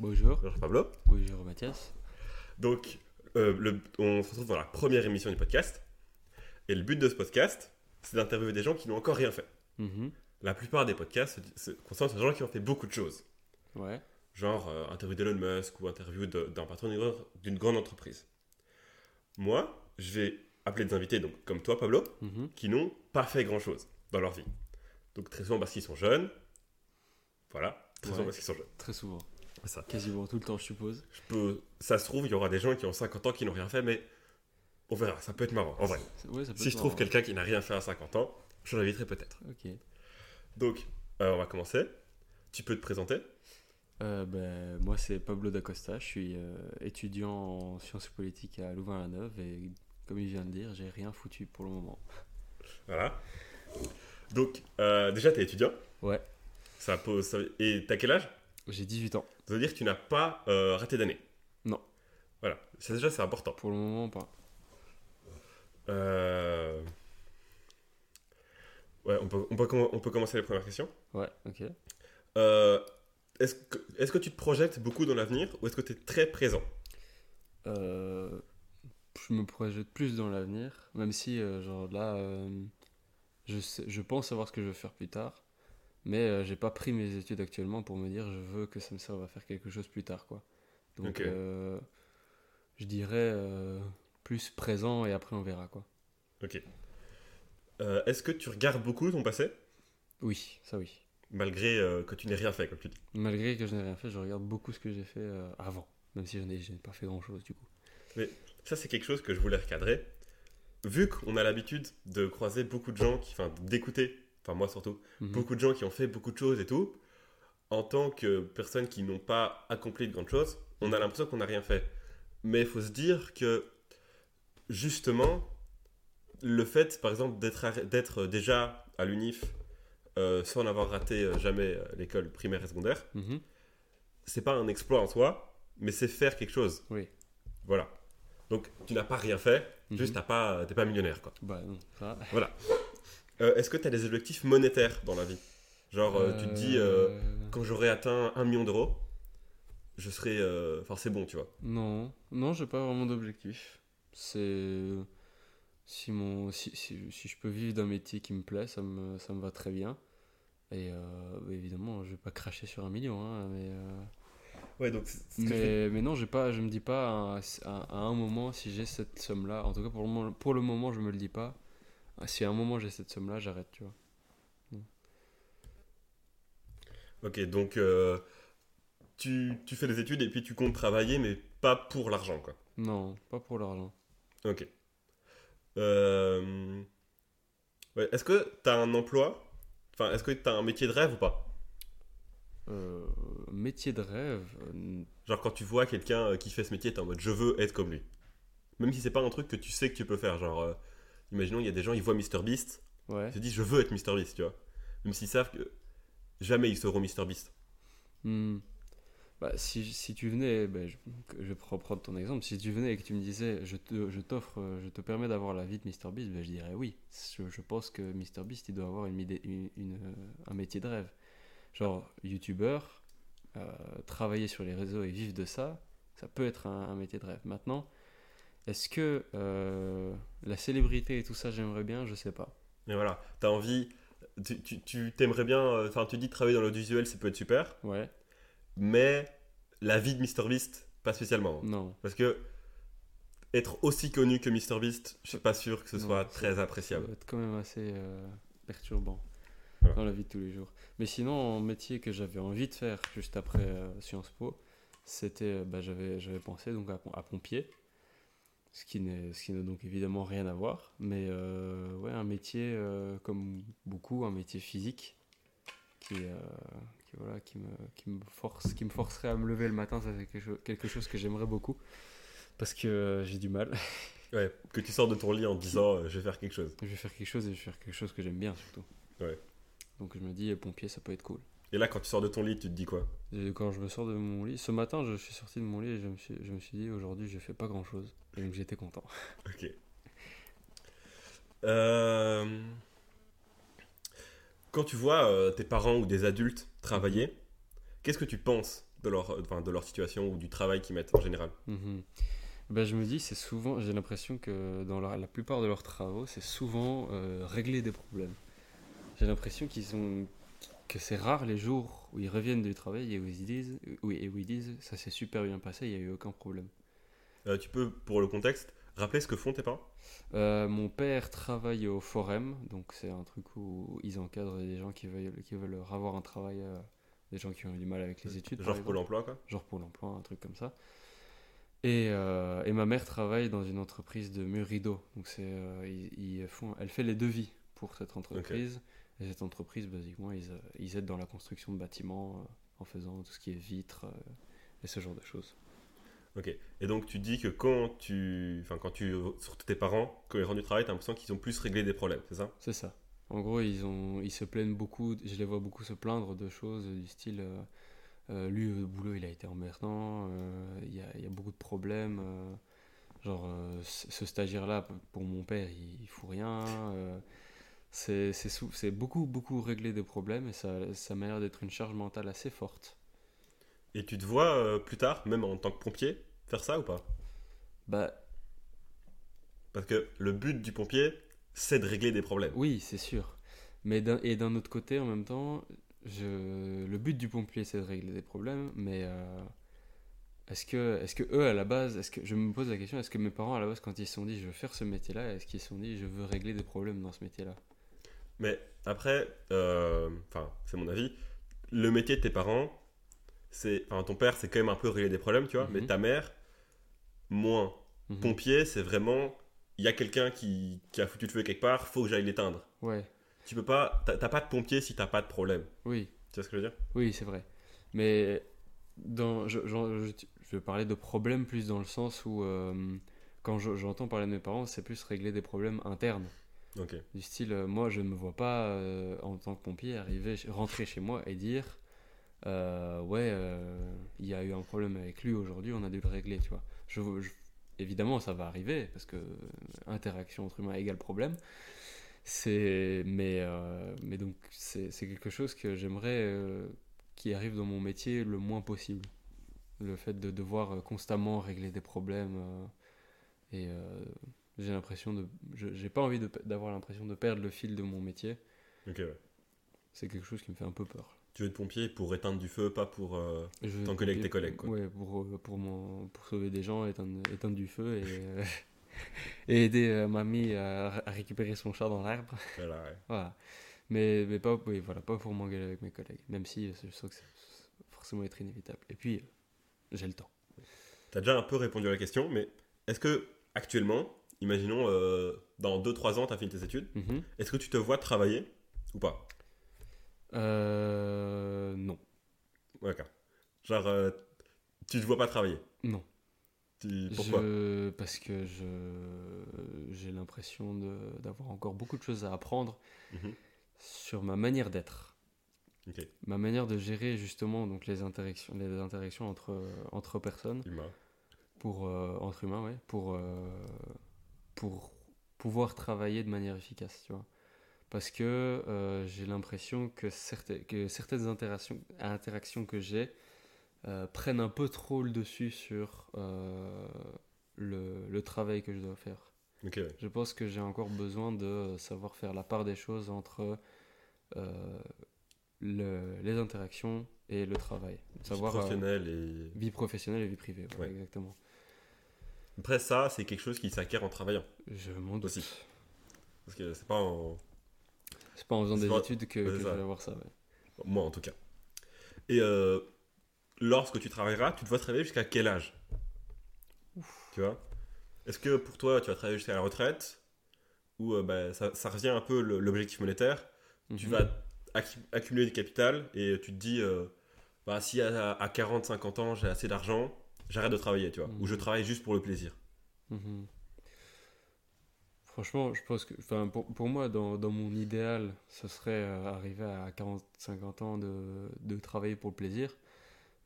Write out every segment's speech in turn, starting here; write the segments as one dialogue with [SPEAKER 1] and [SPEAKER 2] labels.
[SPEAKER 1] Bonjour.
[SPEAKER 2] Bonjour Pablo.
[SPEAKER 1] Bonjour Mathias.
[SPEAKER 2] Donc, euh, le- on se retrouve dans la première émission du podcast. Et le but de ce podcast, c'est d'interviewer des gens qui n'ont encore rien fait.
[SPEAKER 1] Mhm.
[SPEAKER 2] La plupart des podcasts se- se concentrent sur des gens qui ont fait beaucoup de choses.
[SPEAKER 1] Ouais.
[SPEAKER 2] Genre euh, interview d'Elon Musk ou interview de- d'un patron d'une grande- entreprise. Moi, je vais appeler des invités, donc comme toi Pablo,
[SPEAKER 1] Mhm.
[SPEAKER 2] qui n'ont pas fait grand-chose dans leur vie. Donc très souvent parce qu'ils sont jeunes. Voilà, très souvent parce qu'ils sont jeunes.
[SPEAKER 1] Très souvent.
[SPEAKER 2] Ça.
[SPEAKER 1] Quasiment tout le temps, je suppose.
[SPEAKER 2] Je peux, ça se trouve, il y aura des gens qui ont 50 ans qui n'ont rien fait, mais on verra, ça peut être marrant, en vrai.
[SPEAKER 1] C'est- Ouais, ça peut
[SPEAKER 2] Si
[SPEAKER 1] être
[SPEAKER 2] je trouve quelqu'un qui n'a rien fait à 50 ans, je l'inviterai peut-être.
[SPEAKER 1] Ok.
[SPEAKER 2] Donc, euh, on va commencer. Tu peux te présenter
[SPEAKER 1] Euh, ben, moi, c'est Pablo Dacosta. Je suis euh, étudiant en sciences politiques à Louvain-la-Neuve et comme il vient de dire, j'ai rien foutu pour le moment.
[SPEAKER 2] Voilà. Donc, déjà, tu es étudiant?
[SPEAKER 1] Ouais.
[SPEAKER 2] Ça pose, Et t'as quel âge?
[SPEAKER 1] J'ai 18 ans.
[SPEAKER 2] Ça veut dire que tu n'as pas euh, raté d'année.
[SPEAKER 1] Non.
[SPEAKER 2] Voilà. Ça, déjà, c'est important.
[SPEAKER 1] Pour le moment, pas.
[SPEAKER 2] Euh, Ouais, on peut, on, peut, on peut commencer les premières questions.
[SPEAKER 1] Ouais, ok.
[SPEAKER 2] Euh, Est-ce que, est que tu te projettes beaucoup dans l'avenir ou est-ce que tu es très présent?
[SPEAKER 1] Euh, je me projette plus dans l'avenir, même si, genre là, je, sais- je pense savoir ce que je veux faire plus tard, mais euh, j'ai pas pris mes études actuellement pour me dire je veux que ça me serve à faire quelque chose plus tard, quoi. Donc, euh, je dirais euh, plus présent et après on verra, quoi.
[SPEAKER 2] Ok. Est-ce que tu regardes beaucoup ton passé?
[SPEAKER 1] Oui, ça oui.
[SPEAKER 2] malgré euh, que tu n'aies rien fait, comme tu dis
[SPEAKER 1] Malgré que je n'ai rien fait, je regarde beaucoup ce que j'ai fait euh, avant, même si je n'ai pas fait grand chose du coup.
[SPEAKER 2] Ça, c'est quelque chose que je voulais recadrer. Vu qu'on a l'habitude de croiser beaucoup de gens, qui, enfin, d'écouter, enfin, moi surtout,
[SPEAKER 1] Mhm.
[SPEAKER 2] beaucoup de gens qui ont fait beaucoup de choses et tout, en tant que personnes qui n'ont pas accompli de grandes choses, on a l'impression qu'on n'a rien fait. Mais il faut se dire que, justement, le fait, par exemple, d'être d'être déjà à l'UNIF euh, sans avoir raté euh, jamais euh, l'école primaire et secondaire,
[SPEAKER 1] Mhm.
[SPEAKER 2] c'est pas un exploit en soi, mais c'est faire quelque chose.
[SPEAKER 1] Oui.
[SPEAKER 2] Voilà. Donc, tu n'as pas rien fait,
[SPEAKER 1] Mhm.
[SPEAKER 2] juste t'as pas, t'es pas millionnaire, quoi.
[SPEAKER 1] Bah non, ça.
[SPEAKER 2] Euh, Est-ce que tu as des objectifs monétaires dans la vie? Genre, euh, tu te dis, euh, quand j'aurai atteint un million d'euros, je serai. Enfin, c'est bon, tu vois.
[SPEAKER 1] Non, non, j'ai pas vraiment d'objectif. C'est si mon si, si, si je peux vivre d'un métier qui me plaît, ça me ça me va très bien. Et euh, bah, évidemment, je vais pas cracher sur un million, hein, mais euh,
[SPEAKER 2] Ouais, donc.
[SPEAKER 1] mais, mais non, j'ai pas, je me dis pas à, à- à un moment si j'ai cette somme-là. En tout cas, pour le moment, pour le moment, je me le dis pas. Si à un moment j'ai cette somme-là, j'arrête, tu vois.
[SPEAKER 2] Ok, donc. euh, tu, tu fais des études et puis tu comptes travailler, mais pas pour l'argent, quoi.
[SPEAKER 1] Non, pas pour l'argent.
[SPEAKER 2] Ok. Euh, ouais, Est-ce que tu as un emploi? Enfin, est-ce que tu as un métier de rêve ou pas?
[SPEAKER 1] Euh, métier de rêve,
[SPEAKER 2] Genre quand tu vois quelqu'un qui fait ce métier, t'es en mode je veux être comme lui. Même si c'est pas un truc que tu sais que tu peux faire. Genre, imaginons il y a des gens, ils voient MrBeast,
[SPEAKER 1] ouais.
[SPEAKER 2] ils se disent je veux être MrBeast, tu vois. Même s'ils savent que jamais ils seront MrBeast.
[SPEAKER 1] Hmm. Bah, si, si tu venais, ben, je, vais reprendre ton exemple, si tu venais et que tu me disais je te, je t'offre, je te permets d'avoir la vie de MrBeast, ben, je dirais oui. Je, je pense que MrBeast il doit avoir une, une, une, un métier de rêve. Genre youtubeur, euh, travailler sur les réseaux et vivre de ça, ça peut être un, un métier de rêve. Maintenant, est-ce que euh, la célébrité et tout ça j'aimerais bien? Je sais pas.
[SPEAKER 2] Mais voilà, t'as envie. Tu, tu, tu t'aimerais bien. euh, Enfin, tu dis travailler dans l'audiovisuel, ça peut être super.
[SPEAKER 1] Ouais,
[SPEAKER 2] Mais la vie de MrBeast, pas spécialement.
[SPEAKER 1] non.
[SPEAKER 2] Parce que être aussi connu que MrBeast, je suis pas sûr que ce
[SPEAKER 1] Non,
[SPEAKER 2] soit
[SPEAKER 1] ça-
[SPEAKER 2] très
[SPEAKER 1] Ça
[SPEAKER 2] appréciable.
[SPEAKER 1] doit être quand même assez euh, perturbant
[SPEAKER 2] Voilà.
[SPEAKER 1] dans la vie de tous les jours. Mais sinon, un métier que j'avais envie de faire juste après euh, Sciences Po, c'était, bah, j'avais, j'avais pensé donc à pompier, ce qui n'est, ce qui n'a donc évidemment rien à voir, mais euh, ouais, un métier euh, comme beaucoup, un métier physique qui, euh, qui, voilà, qui me, qui me force, qui me forcerait à me lever le matin, ça c'est quelque, chose- quelque chose que j'aimerais beaucoup parce que j'ai du mal.
[SPEAKER 2] Ouais, que tu sors de ton lit en disant euh, je vais faire quelque chose.
[SPEAKER 1] Je vais faire quelque chose et je vais faire quelque chose que j'aime bien surtout.
[SPEAKER 2] Ouais.
[SPEAKER 1] Donc je me dis, pompier, ça peut être cool.
[SPEAKER 2] Et là, quand tu sors de ton lit, tu te dis quoi?
[SPEAKER 1] Et quand je me sors de mon lit, ce matin, je suis sorti de mon lit et je me suis, je me suis dit, aujourd'hui, je fais pas grand chose. Et donc j'étais content.
[SPEAKER 2] Ok. Euh, Quand tu vois euh, tes parents ou des adultes travailler, qu'est-ce que tu penses de leur, enfin, de leur situation ou du travail qu'ils mettent en général?
[SPEAKER 1] Mhm. Ben, je me dis, c'est souvent, j'ai l'impression que dans la, la plupart de leurs travaux, c'est souvent euh, régler des problèmes. J'ai l'impression qu'ils ont, que c'est rare les jours où ils reviennent du travail et où ils disent, oui, et où ils disent, ça s'est super bien passé, il n'y a eu aucun problème.
[SPEAKER 2] Euh, Tu peux, pour le contexte, rappeler ce que font tes parents?
[SPEAKER 1] Euh, mon père travaille au Forum, donc c'est un truc où ils encadrent des gens qui veulent, qui veulent avoir un travail, euh, des gens qui ont eu du mal avec les études.
[SPEAKER 2] Genre. Pôle emploi, quoi?
[SPEAKER 1] Genre pour l'emploi, un truc comme ça. Et, et ma mère travaille dans une entreprise de murs rideaux. Donc c'est, ils, ils font, elle fait les devis pour cette entreprise. Et cette entreprise, basiquement, ils, ils aident dans la construction de bâtiments en faisant tout ce qui est vitres et ce genre de choses.
[SPEAKER 2] Ok. Et donc tu dis que quand tu, enfin quand tu, surtout tes parents, quand ils rentrent du travail, t'as l'impression qu'ils ont plus réglé des problèmes, c'est ça?
[SPEAKER 1] C'est ça. En gros, ils, ont, ils se plaignent beaucoup, je les vois beaucoup se plaindre de choses du style euh, euh, lui, au boulot, il a été emmerdant, euh, il y, a, beaucoup de problèmes. genre, ce stagiaire-là, p- pour mon père, il, il fout rien. c'est beaucoup, beaucoup régler des problèmes et ça, ça m'a l'air d'être une charge mentale assez forte.
[SPEAKER 2] Et tu te vois euh, plus tard, même en tant que pompier, faire ça ou pas?
[SPEAKER 1] Bah
[SPEAKER 2] Parce que le but du pompier, c'est de régler des problèmes.
[SPEAKER 1] oui, c'est sûr. Mais d'un- et d'un autre côté, en même temps, je, le but du pompier, c'est de régler des problèmes, mais euh, est-ce que, est-ce que eux, à la base, est-ce que je me pose la question, est-ce que mes parents, à la base, quand ils se sont dit, je veux faire ce métier-là, est-ce qu'ils se sont dit, je veux régler des problèmes dans ce métier-là?
[SPEAKER 2] Mais après, euh, enfin, c'est mon avis, le métier de tes parents, c'est, enfin, ton père, c'est quand même un peu régler des problèmes, tu vois,
[SPEAKER 1] Mhm.
[SPEAKER 2] mais ta mère, moins.
[SPEAKER 1] Mhm.
[SPEAKER 2] Pompier, c'est vraiment, il y a quelqu'un qui, qui a foutu le feu quelque part, faut que j'aille l'éteindre.
[SPEAKER 1] Ouais,
[SPEAKER 2] Tu peux pas, t'as pas de pompier si t'as pas de problème.
[SPEAKER 1] oui,
[SPEAKER 2] Tu vois ce que je veux dire?
[SPEAKER 1] Oui, c'est vrai. Mais dans, je, je, je parler de problèmes plus dans le sens où, euh, quand je- j'entends parler de mes parents, c'est plus régler des problèmes internes. Du style, euh, moi, je ne me vois pas, euh, en tant que pompier, arriver, rentrer chez moi et dire euh, Ouais, euh, il y a eu un problème avec lui aujourd'hui, on a dû le régler, tu vois. Je, je- évidemment, ça va arriver, parce que euh, interaction entre humains égale problème. C'est, mais, euh, mais donc, c'est quelque chose que j'aimerais euh, qui arrive dans mon métier le moins possible. Le fait de devoir euh, constamment régler des problèmes. euh, et euh, j'ai l'impression de. je- J'ai pas envie d'avoir l'impression de perdre le fil de mon métier.
[SPEAKER 2] Ok, ouais.
[SPEAKER 1] C'est quelque chose qui me fait un peu peur.
[SPEAKER 2] Tu veux être pompier pour éteindre du feu, pas pour. euh,
[SPEAKER 1] Je-
[SPEAKER 2] T'engueuler avec tes collègues, quoi.
[SPEAKER 1] Ouais, pour, euh, pour, mon, pour sauver des gens, éteindre, éteindre du feu et, euh, et aider euh, mamie à, à récupérer son chat dans l'arbre.
[SPEAKER 2] voilà, ouais.
[SPEAKER 1] Voilà. Mais, mais pas, oui, voilà, pas pour m'engueuler avec mes collègues, même si je sens que c'est forcément être inévitable. Et puis, j'ai le temps.
[SPEAKER 2] T'as déjà un peu répondu à la question, mais est-ce que actuellement, imaginons dans 2-3 ans, t'as fini tes études,
[SPEAKER 1] Mhm.
[SPEAKER 2] est-ce que tu te vois travailler ou pas?
[SPEAKER 1] Euh, non.
[SPEAKER 2] D'accord. Genre, euh, tu te vois pas travailler?
[SPEAKER 1] Non.
[SPEAKER 2] Tu- Pourquoi?
[SPEAKER 1] Je- Parce que je j'ai l'impression de- d'avoir encore beaucoup de choses à apprendre
[SPEAKER 2] Mhm.
[SPEAKER 1] sur ma manière d'être.
[SPEAKER 2] Ok.
[SPEAKER 1] Ma manière de gérer justement donc les interactions, les interactions entre, entre personnes,
[SPEAKER 2] Humain.
[SPEAKER 1] pour, euh, entre humains, ouais, pour, euh, pour pouvoir travailler de manière efficace, tu vois. Parce que euh, j'ai l'impression que, certaines que certaines interactions, interactions que j'ai euh, prennent un peu trop le dessus sur euh, le, le travail que je dois faire. Je pense que j'ai encore besoin de savoir faire la part des choses entre le- les interactions et le travail.
[SPEAKER 2] Vie
[SPEAKER 1] Savoir
[SPEAKER 2] professionnelle et...
[SPEAKER 1] vie professionnelle et vie privée, voilà,
[SPEAKER 2] Ouais.
[SPEAKER 1] exactement.
[SPEAKER 2] Après, ça, c'est quelque chose qui s'acquiert en travaillant.
[SPEAKER 1] Je m'en doute.
[SPEAKER 2] Aussi. Parce que c'est pas en...
[SPEAKER 1] C'est pas en faisant des
[SPEAKER 2] pas-
[SPEAKER 1] études que, que
[SPEAKER 2] ça.
[SPEAKER 1] vais avoir ça. ouais.
[SPEAKER 2] Moi, en tout cas. Et euh, lorsque tu travailleras, tu te vois travailler jusqu'à quel âge? Tu vois? Est-ce que pour toi, tu vas travailler jusqu'à la retraite? Ou euh, bah, ça, ça revient un peu l'objectif monétaire Tu
[SPEAKER 1] Mhm.
[SPEAKER 2] vas accu- accumuler du capital et tu te dis, euh, bah, si à, à 40-50 ans j'ai assez d'argent, j'arrête de travailler, tu vois.
[SPEAKER 1] Mhm.
[SPEAKER 2] Ou je travaille juste pour le plaisir.
[SPEAKER 1] Mhm. Franchement, je pense que, enfin, pour, pour moi, dans, dans mon idéal, ce serait euh, arriver à 40-50 ans de, de travailler pour le plaisir.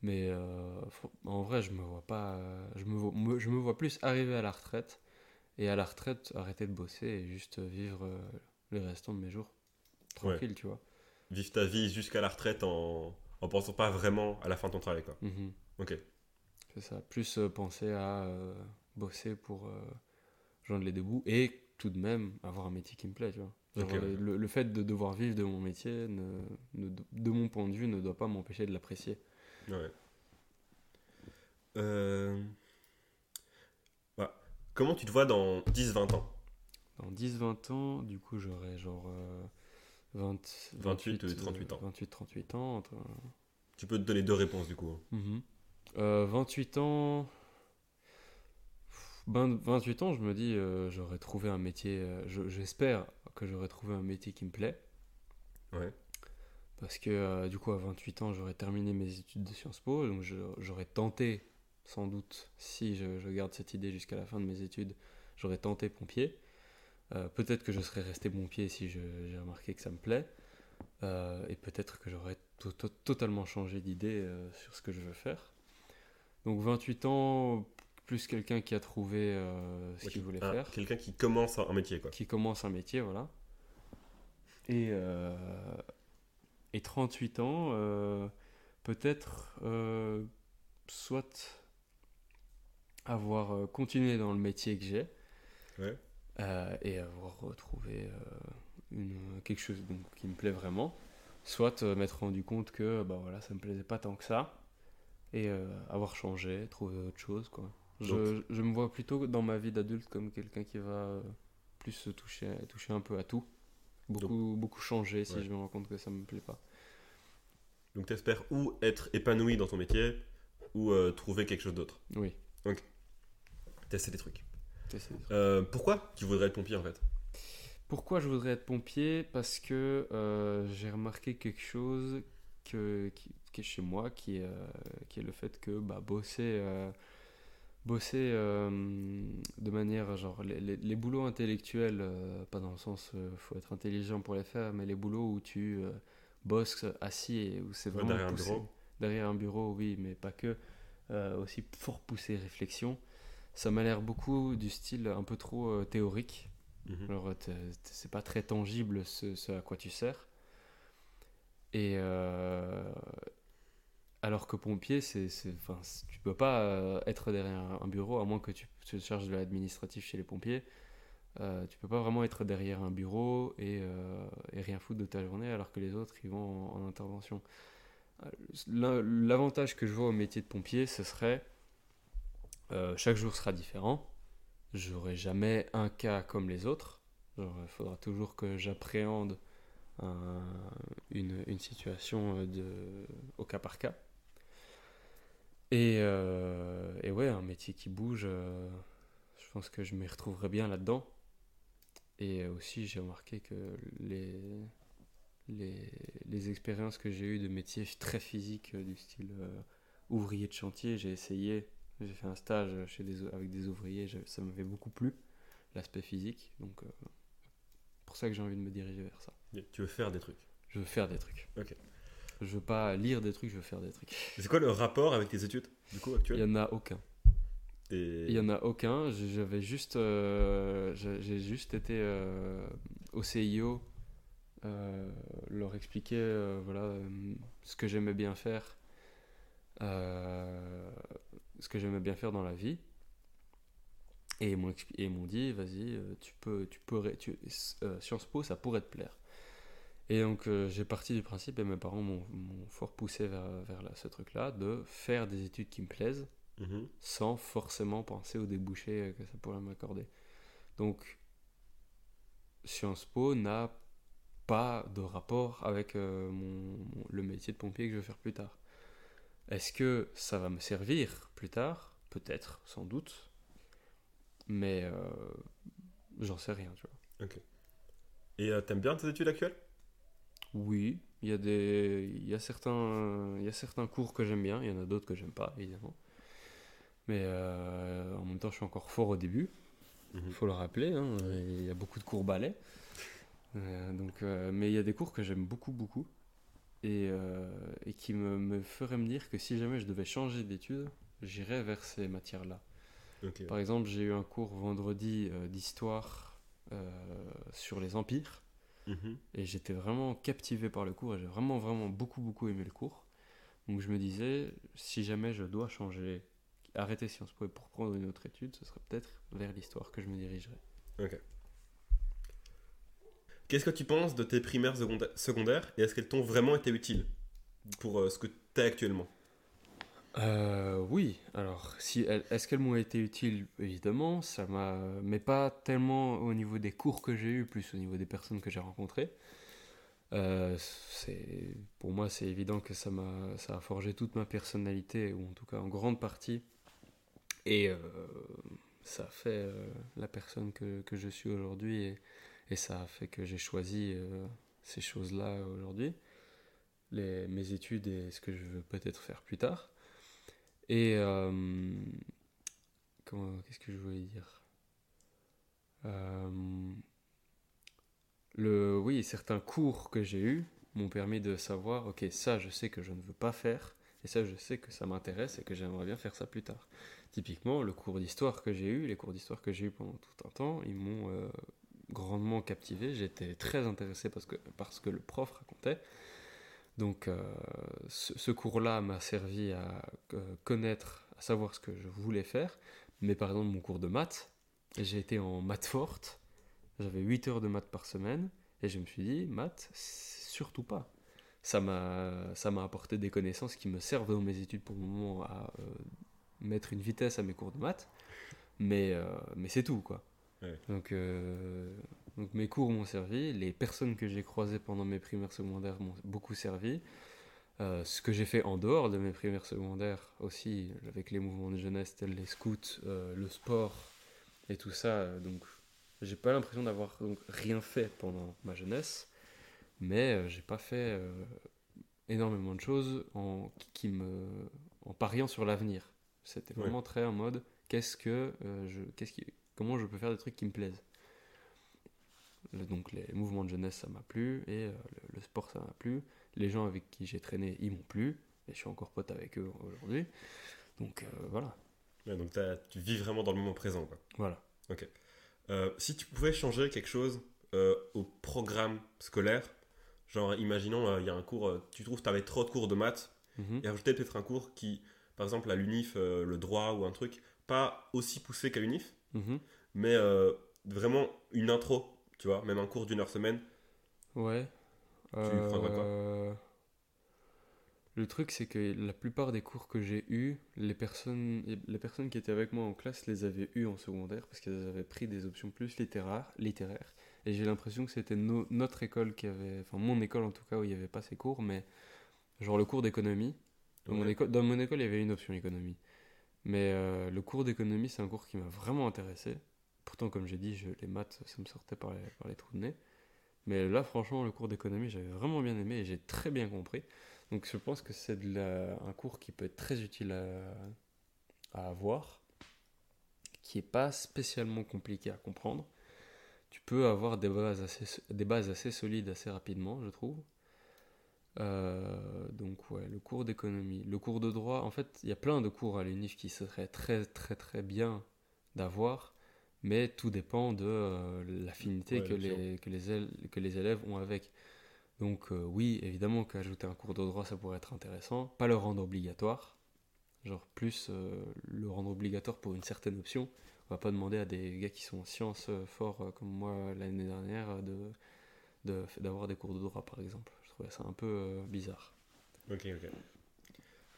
[SPEAKER 1] Mais euh, en vrai, je me vois pas. euh, je, me vois, me- je me vois plus arriver à la retraite et à la retraite arrêter de bosser et juste vivre euh, les restants de mes jours tranquille, tu vois.
[SPEAKER 2] Vivre ta vie jusqu'à la retraite en, en pensant pas vraiment à la fin de ton travail, quoi.
[SPEAKER 1] Mhm.
[SPEAKER 2] Ok.
[SPEAKER 1] C'est ça. Plus penser à bosser pour joindre les deux bouts et tout de même avoir un métier qui me plaît, tu vois. Genre,
[SPEAKER 2] Ok,
[SPEAKER 1] euh, le, le fait de devoir vivre de mon métier, ne, ne- de mon point de vue, ne doit pas m'empêcher de l'apprécier.
[SPEAKER 2] Ouais. Euh, voilà. Comment tu te vois dans 10-20 ans?
[SPEAKER 1] Dans 10-20 ans, du coup, j'aurai genre euh, 20,
[SPEAKER 2] 28 ou
[SPEAKER 1] euh,
[SPEAKER 2] 38 ans.
[SPEAKER 1] 28-38 ans. entre-
[SPEAKER 2] Tu peux te donner deux réponses du coup. hein.
[SPEAKER 1] Mhm. Euh, 28 ans. Ben, 28 ans, je me dis, euh, j'aurais trouvé un métier. euh, je- J'espère que j'aurais trouvé un métier qui me plaît.
[SPEAKER 2] Ouais.
[SPEAKER 1] Parce que euh, du coup, à 28 ans, j'aurais terminé mes études de Sciences Po. Donc, j'aurais tenté, sans doute, si je, je garde cette idée jusqu'à la fin de mes études, j'aurais tenté pompier. Peut-être que je serais resté pompier si j'ai remarqué que ça me plaît. Et peut-être que j'aurais to- to- totalement changé d'idée sur ce que je veux faire. Donc 28 ans, plus quelqu'un qui a trouvé euh, ce qu'il voulait
[SPEAKER 2] Un-
[SPEAKER 1] faire,
[SPEAKER 2] Quelqu'un qui commence un métier, quoi.
[SPEAKER 1] qui commence un métier, voilà. Et, euh, et 38 ans, euh, peut-être euh, soit avoir euh, continué dans le métier que j'ai
[SPEAKER 2] Ouais.
[SPEAKER 1] euh, et avoir retrouvé euh, une, quelque chose donc, qui me plaît vraiment, soit euh, m'être rendu compte que bah, voilà, ça me plaisait pas tant que ça et euh, avoir changé, trouver autre chose. Quoi. Je, je me vois plutôt dans ma vie d'adulte comme quelqu'un qui va euh, plus se toucher, toucher un peu à tout. Beaucoup, beaucoup changer si
[SPEAKER 2] Ouais.
[SPEAKER 1] je me rends compte que ça me plaît pas.
[SPEAKER 2] Donc tu espères ou être épanoui dans ton métier ou euh, trouver quelque chose d'autre.
[SPEAKER 1] Oui,
[SPEAKER 2] Tester des trucs. Euh, pourquoi tu voudrais être pompier en fait?
[SPEAKER 1] Pourquoi je voudrais être pompier? Parce que euh, j'ai remarqué quelque chose que, qui, qui est chez moi, qui est, qui est le fait que bah, bosser, bosser euh, de manière genre les, les- les boulots intellectuels, euh, pas dans le sens euh, faut être intelligent pour les faire, mais les boulots où tu bosses assis et où c'est
[SPEAKER 2] Ouais,
[SPEAKER 1] vraiment
[SPEAKER 2] derrière un
[SPEAKER 1] poussé-
[SPEAKER 2] bureau.
[SPEAKER 1] derrière un bureau, oui, mais pas que, aussi fort poussé réflexion. Ça m'a l'air beaucoup du style un peu trop théorique.
[SPEAKER 2] Mhm.
[SPEAKER 1] Alors, c'est pas très tangible ce, ce à quoi tu sers. Et euh, alors que pompier, c'est, enfin, tu peux pas euh, être derrière un- bureau à moins que tu te charges de l'administratif chez les pompiers. Euh, tu peux pas vraiment être derrière un bureau et, euh, rien foutre de ta journée alors que les autres ils vont en, en intervention. Euh, L'avantage que je vois au métier de pompier, ce serait chaque jour sera différent. J'aurai jamais un cas comme les autres. Il faudra toujours que j'appréhende un- une, une situation de, au cas par cas. Et, euh, et ouais, un métier qui bouge, euh, je pense que je m'y retrouverai bien là-dedans. Et aussi, j'ai remarqué que les, les, les expériences que j'ai eues de métiers très physiques, euh, du style euh, ouvrier de chantier, j'ai essayé, j'ai fait un stage chez des, avec des ouvriers, ça m'avait beaucoup plu, l'aspect physique. Donc, pour ça que j'ai envie de me diriger vers ça.
[SPEAKER 2] Tu veux faire des trucs?
[SPEAKER 1] Je veux faire des trucs.
[SPEAKER 2] Ok.
[SPEAKER 1] Je veux pas lire des trucs, je veux faire des trucs.
[SPEAKER 2] C'est quoi le rapport avec tes études du coup
[SPEAKER 1] Il
[SPEAKER 2] actuelles
[SPEAKER 1] y en a aucun.
[SPEAKER 2] Et-
[SPEAKER 1] Il y en a aucun. J'avais juste, euh, j'ai juste été euh, au CIO euh, leur expliquer voilà ce que j'aimais bien faire, ce que j'aimais bien faire dans la vie. Et ils m'ont dit, vas-y, tu peux, tu pourrais, tu, Sciences Po, ça pourrait te plaire. Et donc euh, j'ai parti du principe, et mes parents m'ont fort poussé vers, vers là- ce truc-là, de faire des études qui me plaisent
[SPEAKER 2] Mhm.
[SPEAKER 1] sans forcément penser aux débouchés euh, que ça pourrait m'accorder. Donc, Sciences Po n'a pas de rapport avec euh, mon, mon- le métier de pompier que je vais faire plus tard. Est-ce que ça va me servir plus tard? Peut-être, sans doute. Mais euh, j'en sais rien, tu vois.
[SPEAKER 2] Et euh, t'aimes bien tes études actuelles?
[SPEAKER 1] Oui, il y a des, il y a certains, il y a certains cours que j'aime bien, il y en a d'autres que j'aime pas, évidemment. Mais euh, en même temps, je suis encore fort au début.
[SPEAKER 2] Mhm.
[SPEAKER 1] Il faut le rappeler, hein, il y a beaucoup de cours balais. Euh, donc, euh, mais il y a des cours que j'aime beaucoup, beaucoup. Et, et qui me, me feraient me dire que si jamais je devais changer d'études, j'irais vers ces matières-là. Par exemple, j'ai eu un cours vendredi d'histoire sur les empires.
[SPEAKER 2] Mhm.
[SPEAKER 1] Et j'étais vraiment captivé par le cours et j'ai vraiment, vraiment beaucoup, beaucoup aimé le cours. Donc je me disais, si jamais je dois changer, arrêter Sciences Po et pour prendre une autre étude, ce serait peut-être vers l'histoire que je me dirigerais.
[SPEAKER 2] Ok. Qu'est-ce que tu penses de tes primaires seconda- secondaires et est-ce qu'elles t'ont vraiment été utiles pour euh, ce que tu es actuellement?
[SPEAKER 1] Euh, oui, alors est-ce qu'elles m'ont été utiles? Évidemment, ça m'a, mais pas tellement au niveau des cours que j'ai eus, plus au niveau des personnes que j'ai rencontrées. Euh, pour moi, c'est évident que ça m'a, ça a forgé toute ma personnalité, ou en tout cas en grande partie, et euh, ça a fait la personne que, je suis aujourd'hui, et, ça a fait que j'ai choisi ces choses-là aujourd'hui, les, mes études et ce que je veux peut-être faire plus tard. Et euh, comment, qu'est-ce que je voulais dire? Euh, le, Oui, certains cours que j'ai eus m'ont permis de savoir, ok, ça je sais que je ne veux pas faire, et ça je sais que ça m'intéresse et que j'aimerais bien faire ça plus tard. Typiquement, le cours d'histoire que j'ai eu, les cours d'histoire que j'ai eu pendant tout un temps, ils m'ont euh, grandement captivé. J'étais très intéressé parce que, parce que le prof racontait. Donc euh, ce, ce cours-là m'a servi à euh, connaître, à savoir ce que je voulais faire. Mais par exemple, mon cours de maths, j'ai été en maths forte. J'avais 8 heures de maths par semaine. Et je me suis dit, maths, surtout pas. Ça m'a, ça m'a apporté des connaissances qui me servent dans mes études pour le moment à euh, mettre une vitesse à mes cours de maths. Mais, mais c'est tout, quoi.
[SPEAKER 2] Ouais.
[SPEAKER 1] Donc, donc mes cours m'ont servi, les personnes que j'ai croisées pendant mes primaires secondaires m'ont beaucoup servi. Euh, ce que j'ai fait en dehors de mes primaires secondaires aussi, avec les mouvements de jeunesse tels les scouts, euh, le sport et tout ça. euh, Donc, j'ai pas l'impression d'avoir donc rien fait pendant ma jeunesse, mais euh, j'ai pas fait énormément de choses en, qui, qui me, en pariant sur l'avenir. C'était
[SPEAKER 2] Ouais.
[SPEAKER 1] vraiment très en mode qu'est-ce que je, qu'est-ce qui, comment je peux faire des trucs qui me plaisent? Donc les mouvements de jeunesse ça m'a plu et euh, le, le sport ça m'a plu. Les gens avec qui j'ai traîné ils m'ont plu et je suis encore pote avec eux aujourd'hui. Donc euh, voilà,
[SPEAKER 2] Ouais, donc tu vis vraiment dans le moment présent. Quoi.
[SPEAKER 1] voilà.
[SPEAKER 2] Euh, si tu pouvais changer quelque chose au programme scolaire, genre imaginons il y a un cours, tu trouves que tu avais trop de cours de maths,
[SPEAKER 1] Mhm.
[SPEAKER 2] et rajouter peut-être un cours qui, par exemple à l'UNIF, le droit ou un truc, pas aussi poussé qu'à l'UNIF,
[SPEAKER 1] Mhm.
[SPEAKER 2] mais vraiment une intro, tu vois, même un cours d'une heure semaine.
[SPEAKER 1] Ouais.
[SPEAKER 2] prendrais quoi
[SPEAKER 1] Euh, Le truc, c'est que la plupart des cours que j'ai eus, les personnes, les personnes qui étaient avec moi en classe les avaient eus en secondaire parce qu'elles avaient pris des options plus littéraires. littéraires. Et j'ai l'impression que c'était no- notre école qui avait, enfin mon école en tout cas, où il n'y avait pas ces cours, mais genre le cours d'économie. Dans, mon
[SPEAKER 2] Ouais.
[SPEAKER 1] école, dans mon école, il y avait une option économie. Mais euh, le cours d'économie, c'est un cours qui m'a vraiment intéressé. Pourtant, comme j'ai dit, les maths, ça me sortait par les, trous de nez. Mais là, franchement, le cours d'économie, j'avais vraiment bien aimé et j'ai très bien compris. Donc, je pense que c'est un cours qui peut être très utile à, avoir, qui n'est pas spécialement compliqué à comprendre. Tu peux avoir des bases assez, des bases assez solides assez rapidement, je trouve. Euh, donc ouais, le cours d'économie. Le cours de droit, en fait, il y a plein de cours à l'UNIF qui seraient très très très bien d'avoir, mais tout dépend de euh, l'affinité
[SPEAKER 2] Ouais,
[SPEAKER 1] que, les, que, les éle- que les élèves ont avec. Donc euh, oui, évidemment qu'ajouter un cours de droit, ça pourrait être intéressant. Pas le rendre obligatoire, genre plus euh, le rendre obligatoire pour une certaine option. On va pas demander à des gars qui sont en sciences euh, forts comme moi l'année dernière de de- d'avoir des cours de droit par exemple. Je trouvais ça un peu bizarre.
[SPEAKER 2] Ok, ok.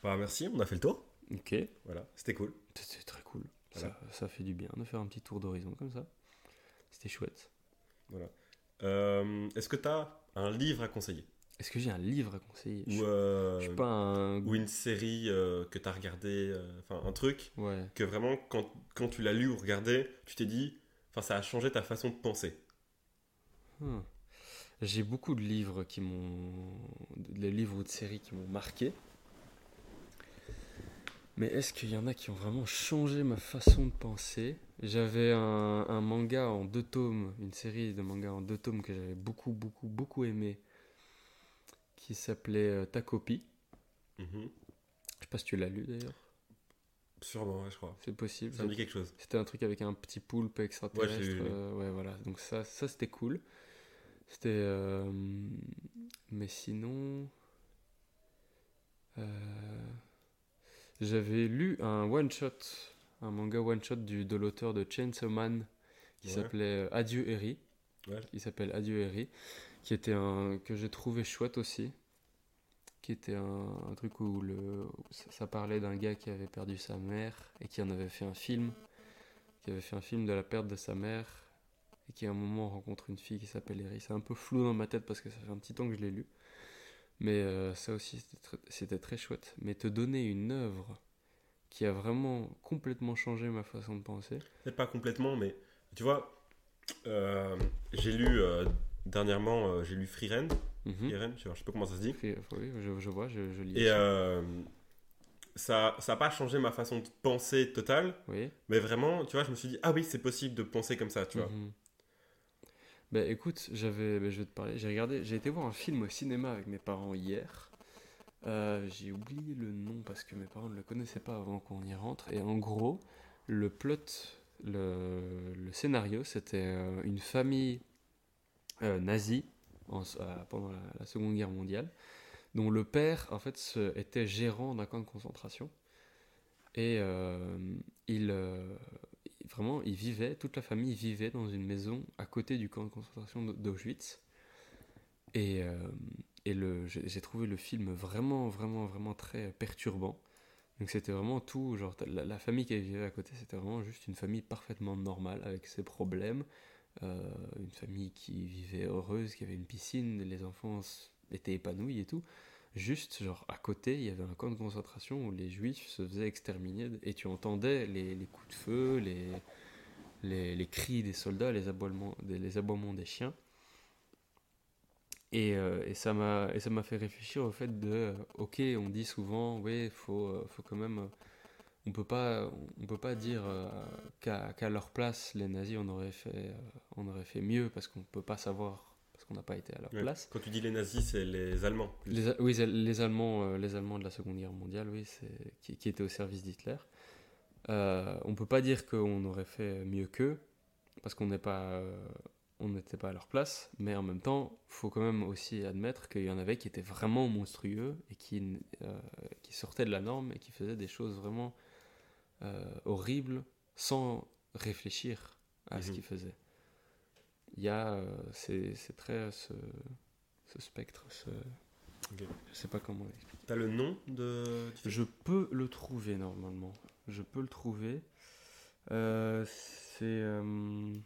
[SPEAKER 2] Bah, merci, on a fait le tour.
[SPEAKER 1] Ok,
[SPEAKER 2] Voilà, c'était cool.
[SPEAKER 1] c'était très cool.
[SPEAKER 2] Voilà.
[SPEAKER 1] Ça, ça fait du bien de faire un petit tour d'horizon comme ça. C'était chouette.
[SPEAKER 2] Euh, Est-ce que tu as un livre à conseiller?
[SPEAKER 1] Est-ce que j'ai un livre à conseiller?
[SPEAKER 2] Ou,
[SPEAKER 1] je,
[SPEAKER 2] euh,
[SPEAKER 1] je suis pas un.
[SPEAKER 2] ou une série euh, que tu as regardé, enfin un truc
[SPEAKER 1] Ouais.
[SPEAKER 2] que vraiment, quand, quand tu l'as lu ou regardé, tu t'es dit, enfin ça a changé ta façon de penser?
[SPEAKER 1] Hmm. J'ai beaucoup de livres qui m'ont. des livres ou de séries qui m'ont marqué. Mais est-ce qu'il y en a qui ont vraiment changé ma façon de penser? J'avais un, un manga en deux tomes, une série de mangas en deux tomes que j'avais beaucoup, beaucoup, beaucoup aimé, qui s'appelait euh, Ta copie.
[SPEAKER 2] Mhm.
[SPEAKER 1] Je sais pas si tu l'as lu d'ailleurs,
[SPEAKER 2] Sûrement, ouais, je crois.
[SPEAKER 1] c'est possible.
[SPEAKER 2] Ça me dit quelque chose.
[SPEAKER 1] C'était un truc avec un petit poulpe extraterrestre.
[SPEAKER 2] Ouais,
[SPEAKER 1] euh, ouais, voilà. Donc ça, ça c'était cool. C'était. euh, mais sinon. Euh, J'avais lu un one-shot, un manga one-shot du- de l'auteur de Chainsaw Man qui s'appelait euh, Adieu Eri.
[SPEAKER 2] Ouais.
[SPEAKER 1] Qui s'appelle Adieu Eri. Qui était un. que j'ai trouvé chouette aussi. Qui était un, un truc où le, ça, ça parlait d'un gars qui avait perdu sa mère et qui en avait fait un film. Qui avait fait un film de la perte de sa mère. Et qui à un moment rencontre une fille qui s'appelle Eri. C'est un peu flou dans ma tête parce que ça fait un petit temps que je l'ai lu. Mais euh, ça aussi, c'était très, chouette. Mais te donner une œuvre qui a vraiment complètement changé ma façon de penser.
[SPEAKER 2] Peut-être pas complètement, mais tu vois, euh, j'ai lu euh, dernièrement, j'ai lu Freeren.
[SPEAKER 1] Mhm.
[SPEAKER 2] Freeren, je sais pas- je sais pas comment ça se dit.
[SPEAKER 1] Puis, oui, je, je vois, je, je lis.
[SPEAKER 2] Et ça n'a pas changé ma façon de penser totale,
[SPEAKER 1] Oui.
[SPEAKER 2] mais vraiment, tu vois, je me suis dit, ah oui, c'est possible de penser comme ça, tu vois.
[SPEAKER 1] Bah écoute, j'avais, bah, je vais te parler. J'ai regardé, j'ai été voir un film au cinéma avec mes parents hier. Euh, j'ai oublié le nom parce que mes parents ne le connaissaient pas avant qu'on y rentre. Et en gros, le plot, le, scénario, c'était euh, une famille euh, nazie euh, pendant la, Seconde Guerre mondiale, dont le père en fait était gérant d'un camp de concentration. Et il- vraiment, il vivait, toute la famille vivait dans une maison à côté du camp de concentration d'Au- d'Auschwitz. Et, euh, j'ai trouvé le film vraiment, vraiment, vraiment très perturbant. Donc c'était vraiment tout, genre la, famille qui vivait à côté, c'était vraiment juste une famille parfaitement normale avec ses problèmes. Euh, une famille qui vivait heureuse, qui avait une piscine, les enfants étaient épanouis et tout. Juste, genre, à côté, il y avait un camp de concentration où les juifs se faisaient exterminer et tu entendais les, les coups de feu, les, les, les cris des soldats, les aboiements des, les aboiements des chiens. Et, euh, et ça m'a et ça m'a fait réfléchir au fait de, euh, ok, on dit souvent, oui, faut, euh, faut quand même, on peut pas, on peut pas dire qu'à leur place, les nazis, on aurait fait, on aurait fait mieux parce qu'on peut pas savoir, qu'on n'a pas été à leur
[SPEAKER 2] Ouais.
[SPEAKER 1] place.
[SPEAKER 2] Quand tu dis les nazis, c'est les Allemands.
[SPEAKER 1] Les, oui, les Allemands, euh, les Allemands de la Seconde Guerre mondiale, oui, qui, qui étaient au service d'Hitler. Euh, on peut pas dire qu'on aurait fait mieux qu'eux parce qu'on n'est pas, euh, on n'était pas à leur place, mais en même temps, faut quand même aussi admettre qu'il y en avait qui étaient vraiment monstrueux et qui, euh, qui sortaient de la norme et qui faisaient des choses vraiment horribles sans réfléchir à ce
[SPEAKER 2] Mhm.
[SPEAKER 1] qu'ils faisaient. Il y a, euh, c'est très ce, ce spectre, ce,
[SPEAKER 2] Ok.
[SPEAKER 1] je sais pas comment l'expliquer.
[SPEAKER 2] T'as le nom de.
[SPEAKER 1] Je peux le trouver normalement. Je peux le trouver. Euh, c'est. euh,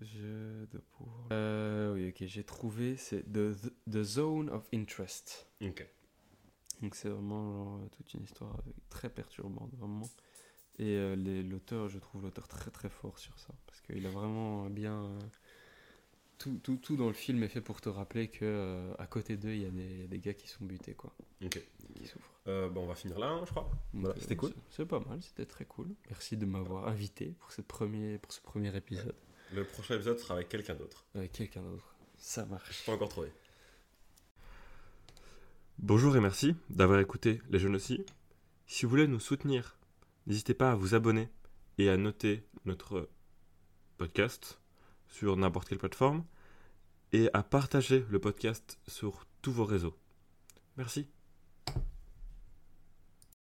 [SPEAKER 1] je. De pour... Euh, oui, ok, j'ai trouvé. C'est the, the Zone of Interest.
[SPEAKER 2] Ok.
[SPEAKER 1] Donc c'est vraiment genre, euh, toute une histoire euh, très perturbante, vraiment. Et euh, l'auteur, je trouve l'auteur très très fort sur ça. Parce qu'il a vraiment bien. euh, tout, tout, tout dans le film est fait pour te rappeler que euh, à côté d'eux, il y, a des- il y a des gars qui sont butés, quoi.
[SPEAKER 2] Ok.
[SPEAKER 1] Qui souffrent.
[SPEAKER 2] Euh, bon, on va finir là, hein, je crois. Voilà, c'était cool.
[SPEAKER 1] c'est- pas mal, c'était très cool. Merci de m'avoir invité pour, cette premier, pour ce premier épisode
[SPEAKER 2] Le prochain épisode sera avec quelqu'un d'autre.
[SPEAKER 1] avec quelqu'un d'autre. Ça marche.
[SPEAKER 2] Pas encore trouvé. Bonjour et merci d'avoir écouté Les Jeunes aussi. Si vous voulez nous soutenir, n'hésitez pas à vous abonner et à noter notre podcast sur n'importe quelle plateforme et à partager le podcast sur tous vos réseaux. Merci.